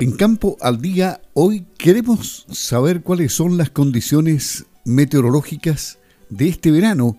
En Campo al Día, hoy queremos saber cuáles son las condiciones meteorológicas de este verano,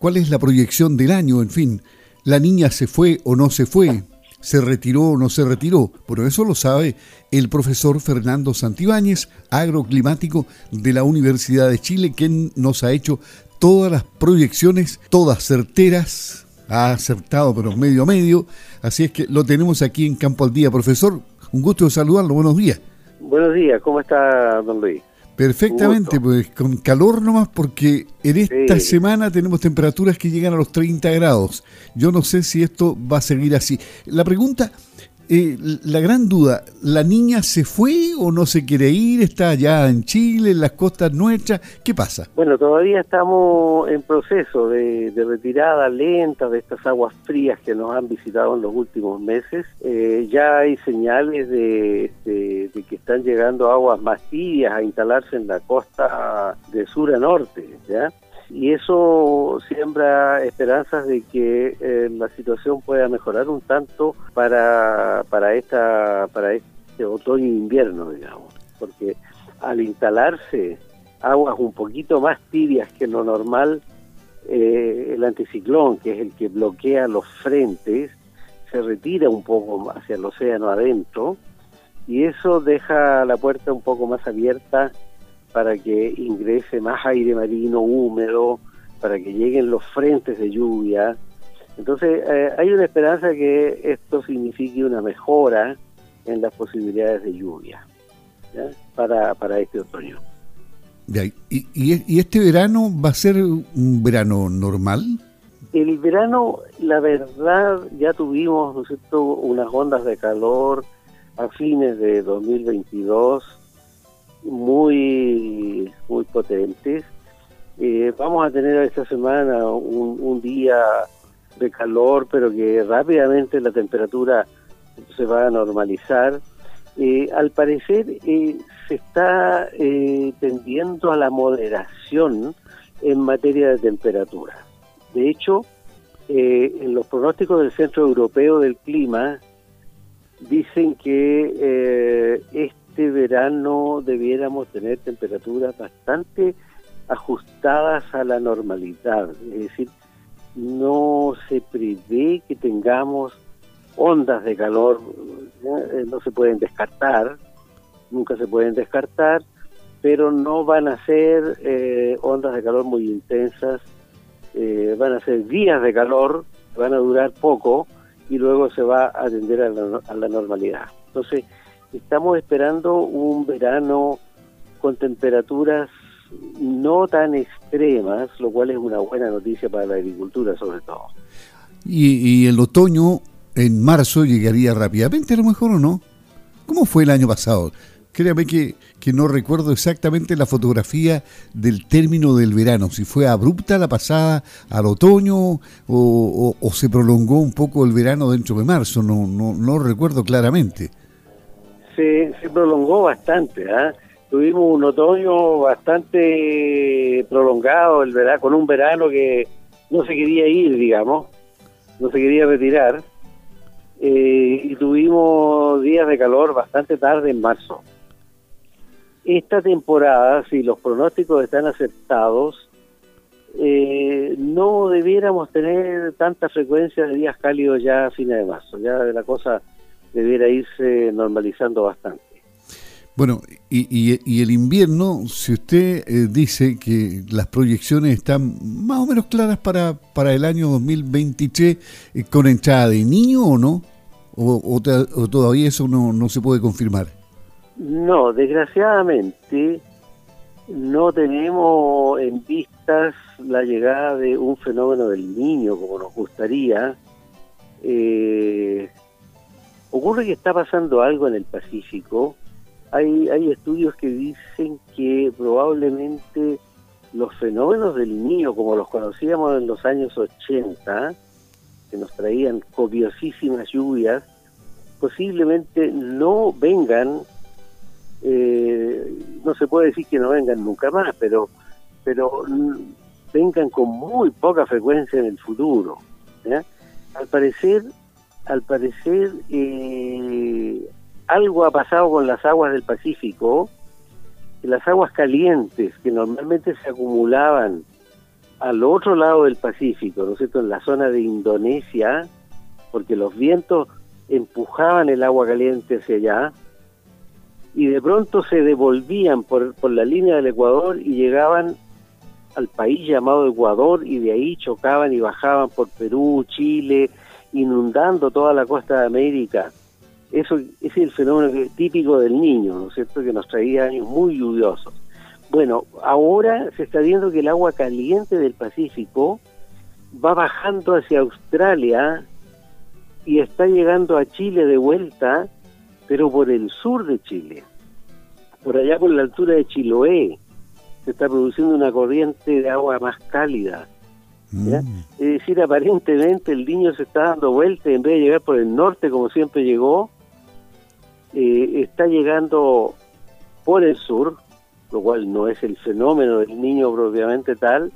cuál es la proyección del año, en fin, la niña se fue o no se fue, se retiró o no se retiró. Bueno, eso lo sabe el profesor Fernando Santibáñez, agroclimático de la Universidad de Chile, quien nos ha hecho todas las proyecciones, todas certeras, ha acertado pero medio a medio, así es que lo tenemos aquí en Campo al Día. Profesor, un gusto saludarlo, buenos días. Buenos días, ¿cómo está don Luis? Perfectamente, pues con calor nomás porque en esta semana tenemos temperaturas que llegan a los 30 grados. Yo no sé si esto va a seguir así. La pregunta eh, la gran duda, ¿la niña se fue o no se quiere ir? ¿Está allá en Chile, en las costas nuestras? ¿Qué pasa? Bueno, todavía estamos en proceso de, retirada lenta de estas aguas frías que nos han visitado en los últimos meses. Eh, ya hay señales de, de, que están llegando aguas más tibias a instalarse en la costa de sur a norte, ¿ya? Y eso siembra esperanzas de que eh, la situación pueda mejorar un tanto para para esta para este otoño e invierno digamos. Porque al instalarse aguas un poquito más tibias que lo normal eh, el anticiclón que es el que bloquea los frentes se retira un poco hacia el océano adentro y eso deja la puerta un poco más abierta para que ingrese más aire marino húmedo, para que lleguen los frentes de lluvia. Entonces, eh, hay una esperanza que esto signifique una mejora en las posibilidades de lluvia Para, para este otoño. ¿Y, y, este verano va a ser un verano normal? El verano, la verdad, ya tuvimos ¿no es cierto? unas ondas de calor a fines de 2022 muy, muy potentes. Eh, vamos a tener esta semana un, día de calor, pero que rápidamente la temperatura se va a normalizar. Eh, al parecer eh, se está tendiendo a la moderación en materia de temperatura. De hecho, en los pronósticos del Centro Europeo del Clima dicen que este este verano debiéramos tener temperaturas bastante ajustadas a la normalidad, es decir, no se prevé que tengamos ondas de calor, eh, no se pueden descartar, nunca se pueden descartar, pero no van a ser eh, ondas de calor muy intensas, eh, van a ser días de calor, van a durar poco y luego se va a atender a la, a la normalidad. Entonces, estamos esperando un verano con temperaturas no tan extremas, lo cual es una buena noticia para la agricultura sobre todo. Y, el otoño en marzo llegaría rápidamente, a lo mejor o no. ¿Cómo fue el año pasado? Créame que, que no recuerdo exactamente la fotografía del término del verano, si fue abrupta la pasada al otoño o, o, se prolongó un poco el verano dentro de marzo, no, no, no recuerdo claramente se, prolongó bastante. ¿ah? Tuvimos un otoño bastante prolongado, el verano, con un verano que no se quería ir, digamos, no se quería retirar. Eh, y tuvimos días de calor bastante tarde en marzo. Esta temporada, si los pronósticos están aceptados, eh, no debiéramos tener tanta frecuencia de días cálidos ya a fines de marzo. Ya la cosa debiera irse normalizando bastante. Bueno, y, y, el invierno, si usted eh, dice que las proyecciones están más o menos claras para, para el año 2023, eh, ¿con entrada de niño o no? ¿O, todavía eso no, no se puede confirmar? No, desgraciadamente no tenemos en vistas la llegada de un fenómeno del niño como nos gustaría. Eh, Ocurre que está pasando algo en el Pacífico. Hay, hay estudios que dicen que probablemente los fenómenos del niño, como los conocíamos en los años 80, que nos traían copiosísimas lluvias, posiblemente no vengan, eh, no se puede decir que no vengan nunca más, pero, pero vengan con muy poca frecuencia en el futuro. Al parecer al parecer eh, algo ha pasado con las aguas del Pacífico, las aguas calientes que normalmente se acumulaban al otro lado del Pacífico, ¿no es cierto?, en la zona de Indonesia, porque los vientos empujaban el agua caliente hacia allá, y de pronto se devolvían por, por la línea del Ecuador y llegaban al país llamado Ecuador y de ahí chocaban y bajaban por Perú, Chile, inundando toda la costa de América. Eso es el fenómeno típico del niño, ¿no es cierto?, que nos traía años muy lluviosos. Bueno, ahora se está viendo que el agua caliente del Pacífico va bajando hacia Australia y está llegando a Chile de vuelta, pero por el sur de Chile, por allá por la altura de Chiloé se está produciendo una corriente de agua más cálida. Mm. Es decir, aparentemente el niño se está dando vuelta en vez de llegar por el norte como siempre llegó, eh, está llegando por el sur, lo cual no es el fenómeno del niño propiamente tal,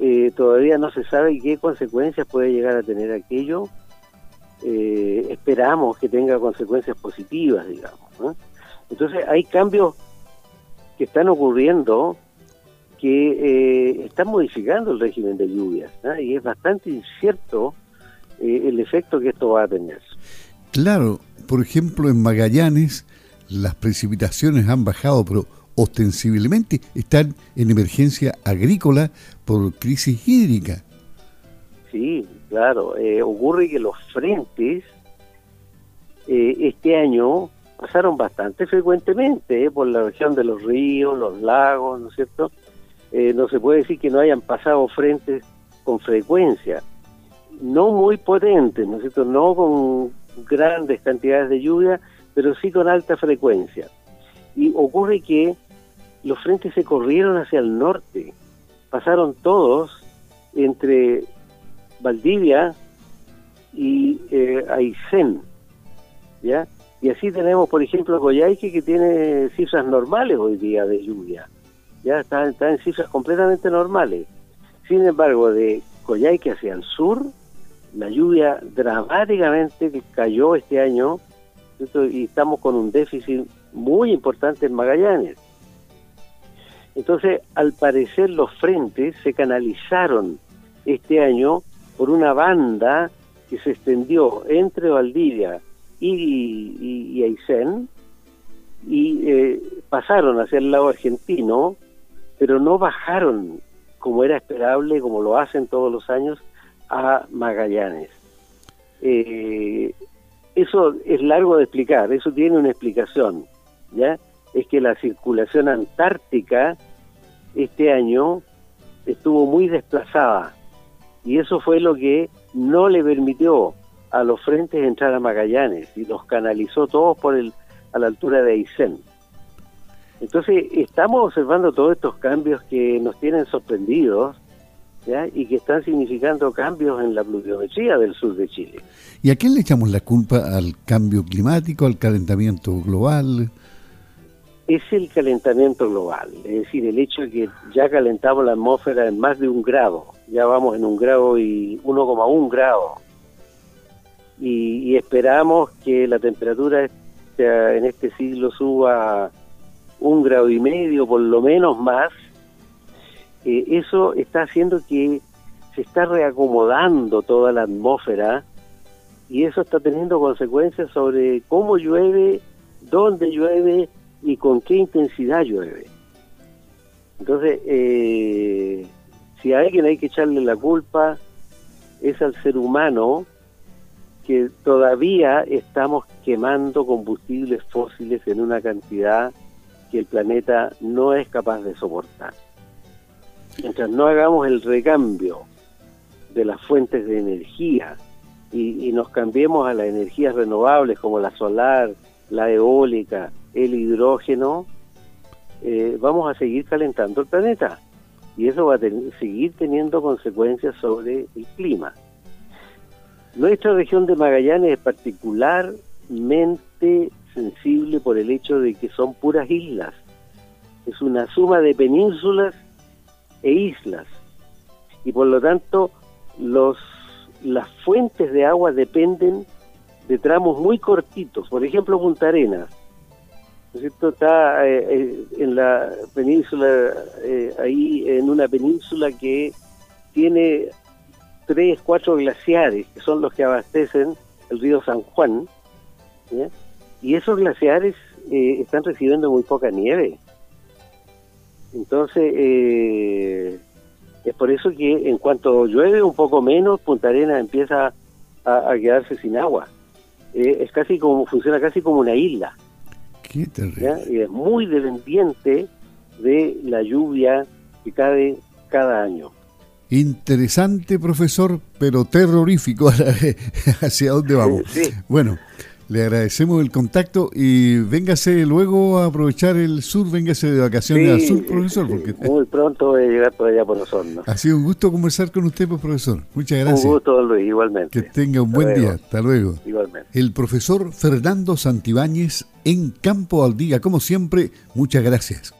eh, todavía no se sabe qué consecuencias puede llegar a tener aquello. Eh, esperamos que tenga consecuencias positivas, digamos. Entonces hay cambios que están ocurriendo que eh, están modificando el régimen de lluvias y es bastante incierto eh, el efecto que esto va a tener. Claro, por ejemplo en Magallanes las precipitaciones han bajado, pero ostensiblemente están en emergencia agrícola por crisis hídrica. Sí, claro, eh, ocurre que los frentes este año pasaron bastante frecuentemente por la región de los ríos, los lagos, ¿no es cierto? Eh, no se puede decir que no hayan pasado frentes con frecuencia, no muy potentes, ¿no es cierto? No con grandes cantidades de lluvia, pero sí con alta frecuencia. Y ocurre que los frentes se corrieron hacia el norte, pasaron todos entre Valdivia y eh, Aysén, ¿ya? Y así tenemos, por ejemplo, Coyhaique, que tiene cifras normales hoy día de lluvia ya está, en cifras completamente normales. Sin embargo, de Coyhaique hacia el sur, la lluvia dramáticamente cayó este año y estamos con un déficit muy importante en Magallanes. Entonces, al parecer los frentes se canalizaron este año por una banda que se extendió entre Valdivia y, y, Aysén y eh, pasaron hacia el lado argentino pero no bajaron como era esperable, como lo hacen todos los años, a Magallanes. Eh, eso es largo de explicar, eso tiene una explicación, ¿ya? Es que la circulación antártica este año estuvo muy desplazada y eso fue lo que no le permitió a los frentes entrar a Magallanes y los canalizó todos por el a la altura de Aysén. Entonces, estamos observando todos estos cambios que nos tienen sorprendidos ¿ya? y que están significando cambios en la pluviometría del sur de Chile. ¿Y a quién le echamos la culpa? ¿Al cambio climático, al calentamiento global? Es el calentamiento global, es decir, el hecho de que ya calentamos la atmósfera en más de un grado, ya vamos en un grado y 1,1 grado. Y, y esperamos que la temperatura en este siglo suba un grado y medio, por lo menos más, eh, eso está haciendo que se está reacomodando toda la atmósfera y eso está teniendo consecuencias sobre cómo llueve, dónde llueve y con qué intensidad llueve. Entonces, eh, si a alguien hay que echarle la culpa, es al ser humano que todavía estamos quemando combustibles fósiles en una cantidad que el planeta no es capaz de soportar. Mientras no hagamos el recambio de las fuentes de energía y, nos cambiemos a las energías renovables como la solar, la eólica, el hidrógeno, eh, vamos a seguir calentando el planeta y eso va a seguir teniendo consecuencias sobre el clima. Nuestra región de Magallanes es particularmente sensible por el hecho de que son puras islas. Es una suma de penínsulas e islas. Y por lo tanto, los, las fuentes de agua dependen de tramos muy cortitos. Por ejemplo, Punta Arenas. ¿no? Está eh, eh, en la península, eh, ahí en una península que tiene tres, cuatro glaciares, que son los que abastecen el río San Juan. Y esos glaciares están recibiendo muy poca nieve. Entonces, es por eso que en cuanto llueve un poco menos, Punta Arenas empieza a quedarse sin agua. Eh, es casi como, funciona casi como una isla. Qué terrible. Y es muy dependiente de la lluvia que cae cada año. Interesante, profesor, pero terrorífico hacia dónde vamos. Bueno, le agradecemos el contacto y véngase luego a aprovechar el sur, véngase de vacaciones al sur, profesor. Porque... Muy pronto voy a llegar por allá por los hornos. Ha sido un gusto conversar con usted, pues, profesor. Muchas gracias. Un gusto, Luis, igualmente. Que tenga un buen día. Hasta luego. Igualmente. El profesor Fernando Santibáñez en Campo al Día, como siempre, muchas gracias.